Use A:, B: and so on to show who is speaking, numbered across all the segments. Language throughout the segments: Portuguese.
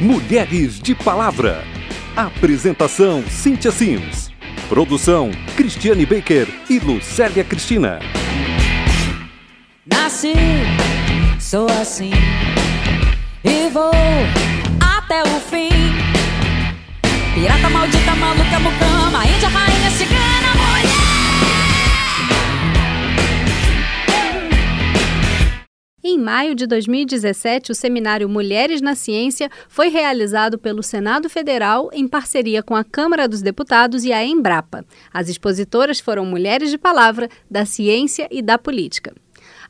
A: Mulheres de Palavra. Apresentação: Cíntia Sims. Produção: Cristiane Baker e Lucélia Cristina.
B: Nasci, sou assim e vou até o fim. Pirata maldita, maluca, mucama, índia, rainha, cigana,
C: Em maio de 2017, o seminário Mulheres na Ciência foi realizado pelo Senado Federal em parceria com a Câmara dos Deputados e a Embrapa. As expositoras foram mulheres de palavra da ciência e da política.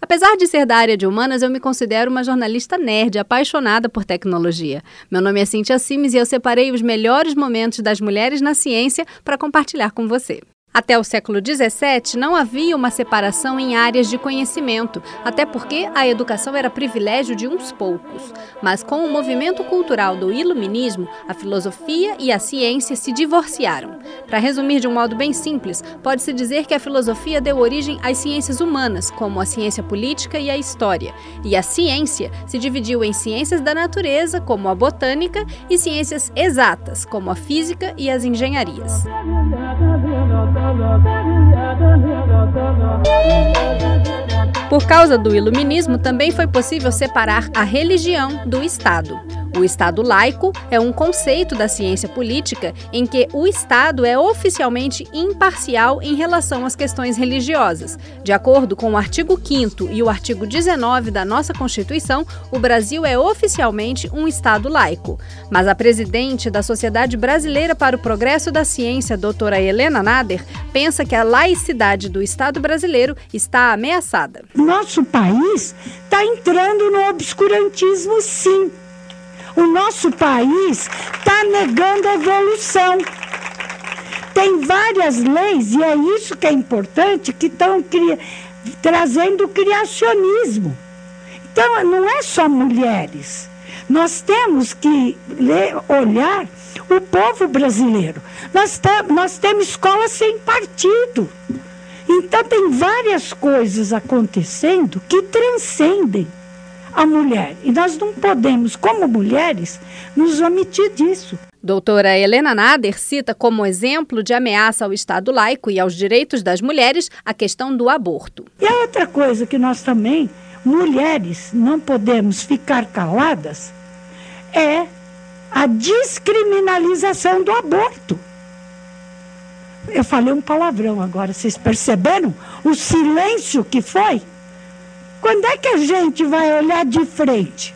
C: Apesar de ser da área de humanas, eu me considero uma jornalista nerd, apaixonada por tecnologia. Meu nome é Cintia Simes e eu separei os melhores momentos das mulheres na ciência para compartilhar com você. Até o século XVII, não havia uma separação em áreas de conhecimento, até porque a educação era privilégio de uns poucos. Mas com o movimento cultural do iluminismo, a filosofia e a ciência se divorciaram. Para resumir de um modo bem simples, pode-se dizer que a filosofia deu origem às ciências humanas, como a ciência política e a história, e a ciência se dividiu em ciências da natureza, como a botânica, e ciências exatas, como a física e as engenharias. Por causa do iluminismo, também foi possível separar a religião do Estado. O Estado laico é um conceito da ciência política em que o Estado é oficialmente imparcial em relação às questões religiosas. De acordo com o artigo 5 e o artigo 19 da nossa Constituição, o Brasil é oficialmente um Estado laico. Mas a presidente da Sociedade Brasileira para o Progresso da Ciência, doutora Helena Nader, pensa que a laicidade do Estado brasileiro está ameaçada.
D: Nosso país está entrando no obscurantismo, sim o nosso país está negando a evolução. Tem várias leis, e é isso que é importante, que estão cri trazendo criacionismo. Então, não é só mulheres. Nós temos que ler, olhar o povo brasileiro. Nós, nós temos escola sem partido. Então, tem várias coisas acontecendo que transcendem a mulher. E nós não podemos, como mulheres, nos omitir disso.
C: Doutora Helena Nader cita como exemplo de ameaça ao Estado laico e aos direitos das mulheres a questão do aborto.
D: E a outra coisa que nós também, mulheres, não podemos ficar caladas é a descriminalização do aborto. Eu falei um palavrão agora, vocês perceberam o silêncio que foi? Quando é que a gente vai olhar de frente?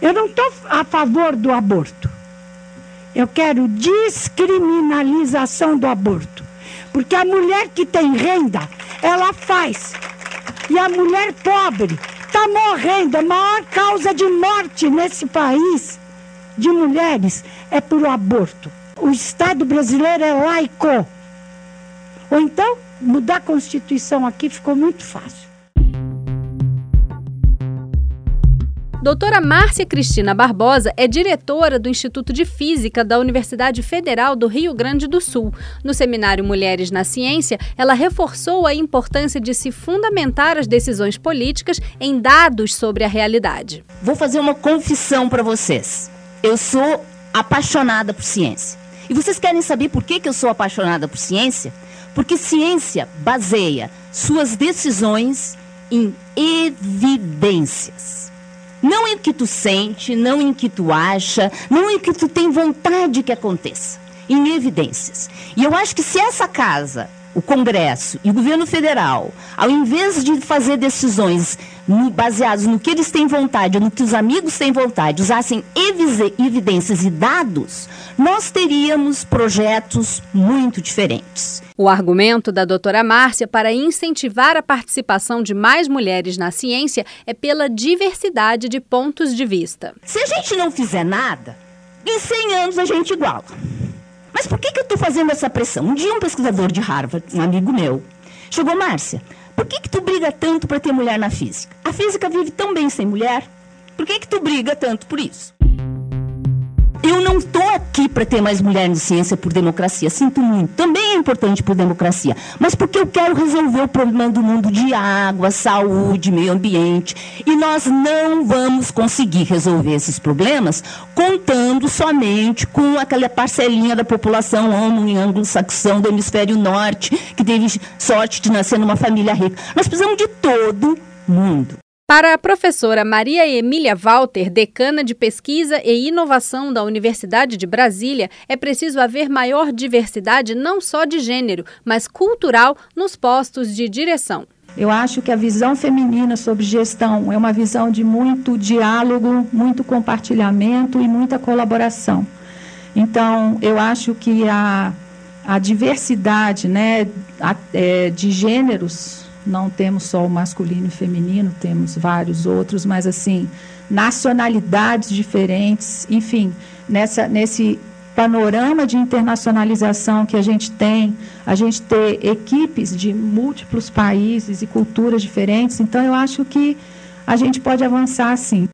D: Eu não estou a favor do aborto. Eu quero descriminalização do aborto. Porque a mulher que tem renda, ela faz. E a mulher pobre está morrendo. A maior causa de morte nesse país de mulheres é por aborto. O Estado brasileiro é laico. Ou então, mudar a Constituição aqui ficou muito fácil.
C: Doutora Márcia Cristina Barbosa é diretora do Instituto de Física da Universidade Federal do Rio Grande do Sul. No seminário Mulheres na Ciência, ela reforçou a importância de se fundamentar as decisões políticas em dados sobre a realidade.
E: Vou fazer uma confissão para vocês. Eu sou apaixonada por ciência. E vocês querem saber por que, eu sou apaixonada por ciência? Porque ciência baseia suas decisões em evidências. Não em que tu sente, não em que tu acha, não em que tu tem vontade que aconteça. Em evidências. E eu acho que se essa casa, o Congresso e o governo federal, ao invés de fazer decisões baseadas no que eles têm vontade, no que os amigos têm vontade, usassem evidências e dados, nós teríamos projetos muito diferentes.
C: O argumento da doutora Márcia para incentivar a participação de mais mulheres na ciência é pela diversidade de pontos de vista.
E: Se a gente não fizer nada, em 100 anos a gente iguala. Mas por que, que eu estou fazendo essa pressão? Um dia um pesquisador de Harvard, um amigo meu, chegou, Márcia, por que, que tu briga tanto para ter mulher na física? A física vive tão bem sem mulher. Por que, que tu briga tanto por isso? Eu não estou aqui para ter mais mulher de ciência por democracia, sinto muito. Também é importante por democracia, mas porque eu quero resolver o problema do mundo de água, saúde, meio ambiente. E nós não vamos conseguir resolver esses problemas contando somente com aquela parcelinha da população homo e anglo-saxão do hemisfério norte, que teve sorte de nascer numa família rica. Nós precisamos de todo mundo.
C: Para a professora Maria Emília Walter, decana de Pesquisa e Inovação da Universidade de Brasília, é preciso haver maior diversidade não só de gênero, mas cultural nos postos de direção.
F: Eu acho que a visão feminina sobre gestão é uma visão de muito diálogo, muito compartilhamento e muita colaboração. Então, eu acho que a, a diversidade né, a, é, de gêneros não temos só o masculino e feminino, temos vários outros, mas assim, nacionalidades diferentes, enfim, nessa, nesse panorama de internacionalização que a gente tem, a gente ter equipes de múltiplos países e culturas diferentes, então eu acho que a gente pode avançar sim.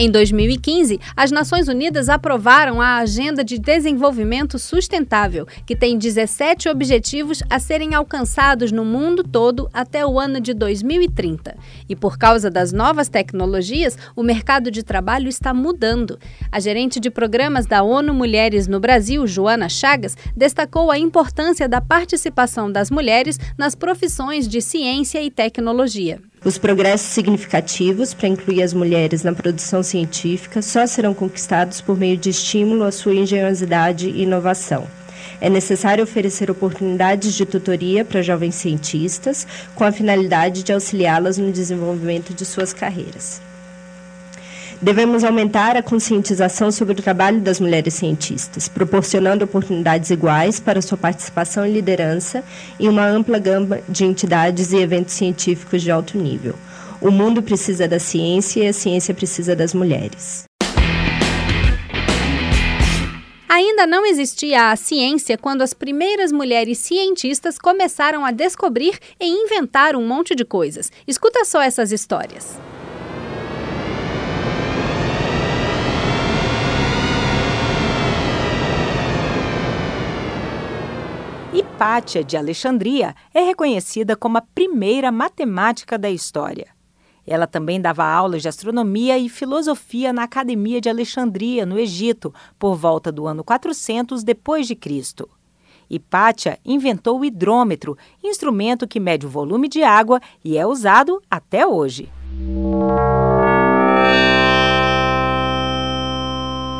C: Em 2015, as Nações Unidas aprovaram a Agenda de Desenvolvimento Sustentável, que tem 17 objetivos a serem alcançados no mundo todo até o ano de 2030. E por causa das novas tecnologias, o mercado de trabalho está mudando. A gerente de programas da ONU Mulheres no Brasil, Joana Chagas, destacou a importância da participação das mulheres nas profissões de ciência e tecnologia.
G: Os progressos significativos para incluir as mulheres na produção científica só serão conquistados por meio de estímulo à sua engenhosidade e inovação. É necessário oferecer oportunidades de tutoria para jovens cientistas, com a finalidade de auxiliá-las no desenvolvimento de suas carreiras. Devemos aumentar a conscientização sobre o trabalho das mulheres cientistas, proporcionando oportunidades iguais para sua participação e liderança em uma ampla gama de entidades e eventos científicos de alto nível. O mundo precisa da ciência e a ciência precisa das mulheres.
C: Ainda não existia a ciência quando as primeiras mulheres cientistas começaram a descobrir e inventar um monte de coisas. Escuta só essas histórias.
H: Hipátia de Alexandria é reconhecida como a primeira matemática da história. Ela também dava aulas de astronomia e filosofia na Academia de Alexandria, no Egito, por volta do ano 400 depois de Cristo. Hipátia inventou o hidrômetro, instrumento que mede o volume de água e é usado até hoje.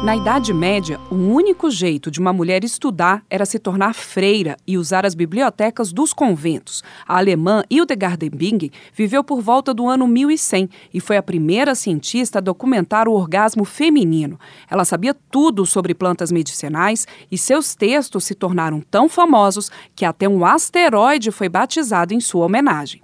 I: Na Idade Média, o único jeito de uma mulher estudar era se tornar freira e usar as bibliotecas dos conventos. A alemã Hildegard Bing viveu por volta do ano 1100 e foi a primeira cientista a documentar o orgasmo feminino. Ela sabia tudo sobre plantas medicinais e seus textos se tornaram tão famosos que até um asteroide foi batizado em sua homenagem.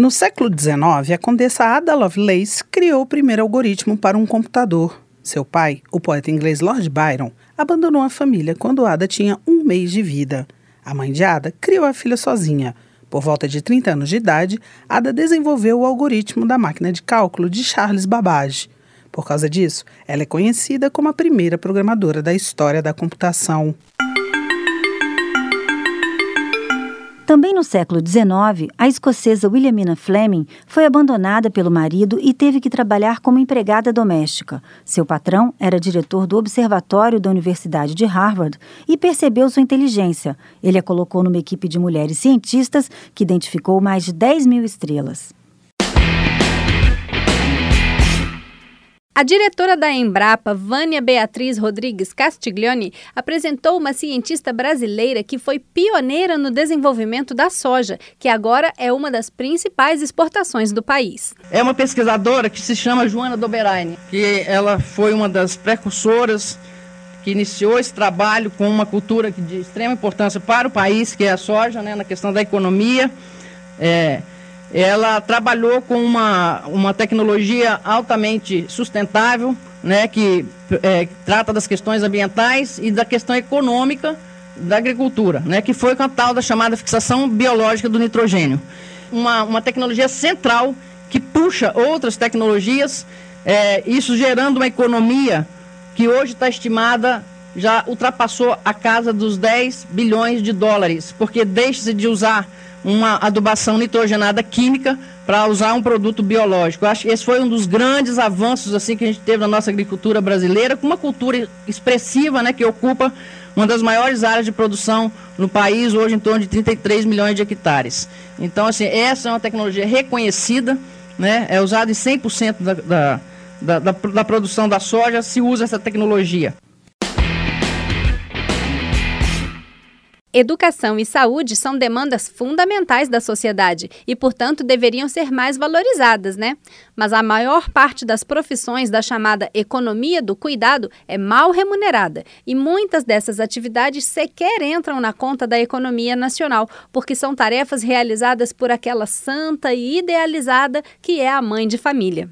J: No século XIX, a condessa Ada Lovelace criou o primeiro algoritmo para um computador. Seu pai, o poeta inglês Lord Byron, abandonou a família quando Ada tinha um mês de vida. A mãe de Ada criou a filha sozinha. Por volta de 30 anos de idade, Ada desenvolveu o algoritmo da máquina de cálculo de Charles Babbage. Por causa disso, ela é conhecida como a primeira programadora da história da computação.
K: Também no século XIX, a escocesa Williamina Fleming foi abandonada pelo marido e teve que trabalhar como empregada doméstica. Seu patrão era diretor do Observatório da Universidade de Harvard e percebeu sua inteligência. Ele a colocou numa equipe de mulheres cientistas que identificou mais de 10 mil estrelas.
C: A diretora da Embrapa, Vânia Beatriz Rodrigues Castiglione, apresentou uma cientista brasileira que foi pioneira no desenvolvimento da soja, que agora é uma das principais exportações do país.
L: É uma pesquisadora que se chama Joana Doberaine, que ela foi uma das precursoras que iniciou esse trabalho com uma cultura de extrema importância para o país, que é a soja, né, na questão da economia. É, ela trabalhou com uma, uma tecnologia altamente sustentável, né, que é, trata das questões ambientais e da questão econômica da agricultura, né, que foi com a tal da chamada fixação biológica do nitrogênio. Uma, uma tecnologia central que puxa outras tecnologias, é, isso gerando uma economia que hoje está estimada, já ultrapassou a casa dos 10 bilhões de dólares, porque deixa-se de usar uma adubação nitrogenada química para usar um produto biológico. Eu acho que esse foi um dos grandes avanços assim que a gente teve na nossa agricultura brasileira, com uma cultura expressiva, né, que ocupa uma das maiores áreas de produção no país, hoje em torno de 33 milhões de hectares. Então, assim, essa é uma tecnologia reconhecida, né, é usada em 100% da, da, da, da, da produção da soja, se usa essa tecnologia.
C: Educação e saúde são demandas fundamentais da sociedade e, portanto, deveriam ser mais valorizadas, né? Mas a maior parte das profissões da chamada economia do cuidado é mal remunerada e muitas dessas atividades sequer entram na conta da economia nacional, porque são tarefas realizadas por aquela santa e idealizada que é a mãe de família.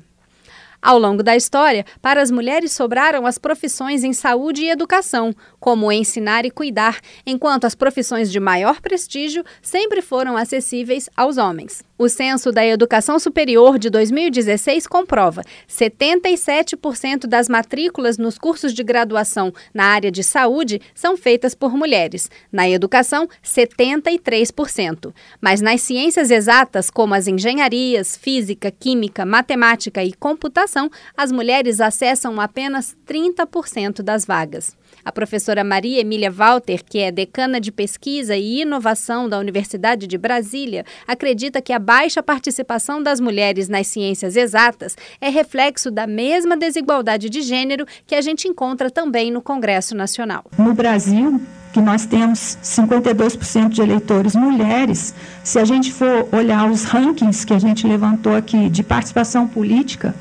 C: Ao longo da história, para as mulheres sobraram as profissões em saúde e educação, como ensinar e cuidar, enquanto as profissões de maior prestígio sempre foram acessíveis aos homens. O Censo da Educação Superior de 2016 comprova: 77% das matrículas nos cursos de graduação na área de saúde são feitas por mulheres. Na educação, 73%. Mas nas ciências exatas, como as engenharias, física, química, matemática e computação, as mulheres acessam apenas 30% das vagas. A professora Maria Emília Walter, que é decana de pesquisa e inovação da Universidade de Brasília, acredita que a baixa participação das mulheres nas ciências exatas é reflexo da mesma desigualdade de gênero que a gente encontra também no Congresso Nacional.
F: No Brasil, que nós temos 52% de eleitores mulheres, se a gente for olhar os rankings que a gente levantou aqui de participação política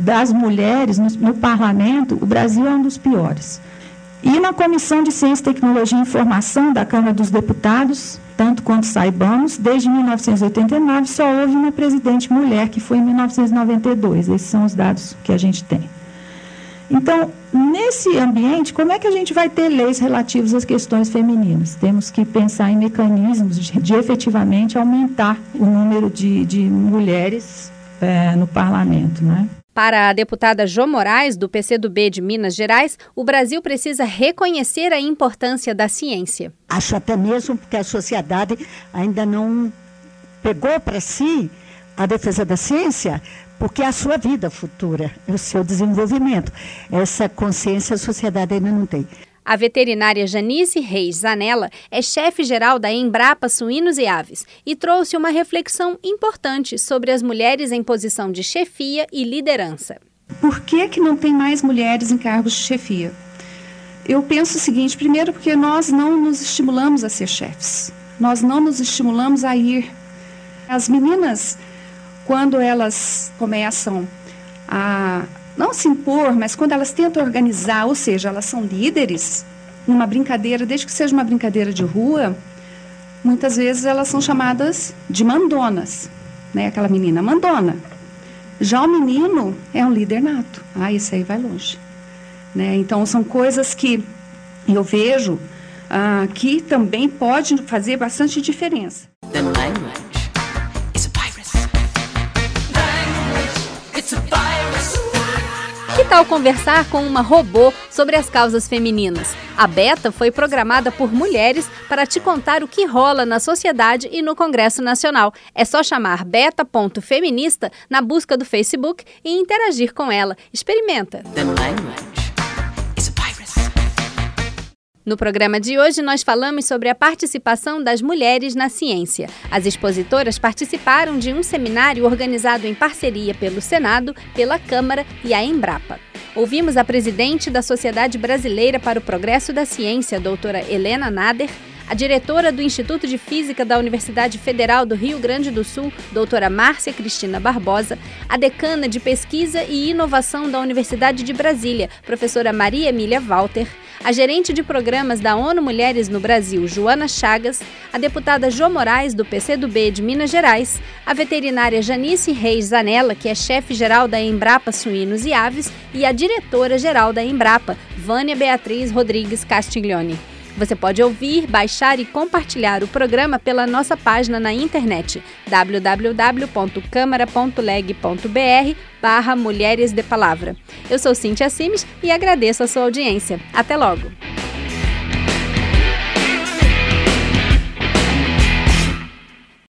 F: das mulheres no, no parlamento, o Brasil é um dos piores. E na Comissão de Ciência, Tecnologia e Informação da Câmara dos Deputados, tanto quanto saibamos, desde 1989 só houve uma presidente mulher, que foi em 1992. Esses são os dados que a gente tem. Então, nesse ambiente, como é que a gente vai ter leis relativas às questões femininas? Temos que pensar em mecanismos de, de efetivamente aumentar o número de, de mulheres é, no parlamento. Não é?
C: Para a deputada Jo Moraes, do PCdoB de Minas Gerais, o Brasil precisa reconhecer a importância da ciência.
D: Acho até mesmo porque a sociedade ainda não pegou para si a defesa da ciência, porque é a sua vida futura, é o seu desenvolvimento. Essa consciência a sociedade ainda não tem.
C: A veterinária Janice Reis Zanella é chefe-geral da Embrapa Suínos e Aves e trouxe uma reflexão importante sobre as mulheres em posição de chefia e liderança.
F: Por que, que não tem mais mulheres em cargos de chefia? Eu penso o seguinte: primeiro, porque nós não nos estimulamos a ser chefes, nós não nos estimulamos a ir. As meninas, quando elas começam a não se impor, mas quando elas tentam organizar, ou seja, elas são líderes numa brincadeira, desde que seja uma brincadeira de rua, muitas vezes elas são chamadas de mandonas, né? Aquela menina mandona. Já o menino é um líder nato. Ah, isso aí vai longe. Né? Então, são coisas que eu vejo ah, que também pode fazer bastante diferença.
C: Tal conversar com uma robô sobre as causas femininas? A Beta foi programada por mulheres para te contar o que rola na sociedade e no Congresso Nacional. É só chamar beta.feminista na busca do Facebook e interagir com ela. Experimenta! No programa de hoje, nós falamos sobre a participação das mulheres na ciência. As expositoras participaram de um seminário organizado em parceria pelo Senado, pela Câmara e a Embrapa. Ouvimos a presidente da Sociedade Brasileira para o Progresso da Ciência, doutora Helena Nader, a diretora do Instituto de Física da Universidade Federal do Rio Grande do Sul, doutora Márcia Cristina Barbosa, a decana de Pesquisa e Inovação da Universidade de Brasília, professora Maria Emília Walter, a gerente de programas da ONU Mulheres no Brasil, Joana Chagas, a deputada Jo Moraes, do PCdoB de Minas Gerais, a veterinária Janice Reis Zanella, que é chefe-geral da Embrapa Suínos e Aves, e a diretora-geral da Embrapa, Vânia Beatriz Rodrigues Castiglione. Você pode ouvir, baixar e compartilhar o programa pela nossa página na internet www.câmara.leg.br barra Mulheres de Palavra. Eu sou Cíntia Simes e agradeço a sua audiência. Até logo!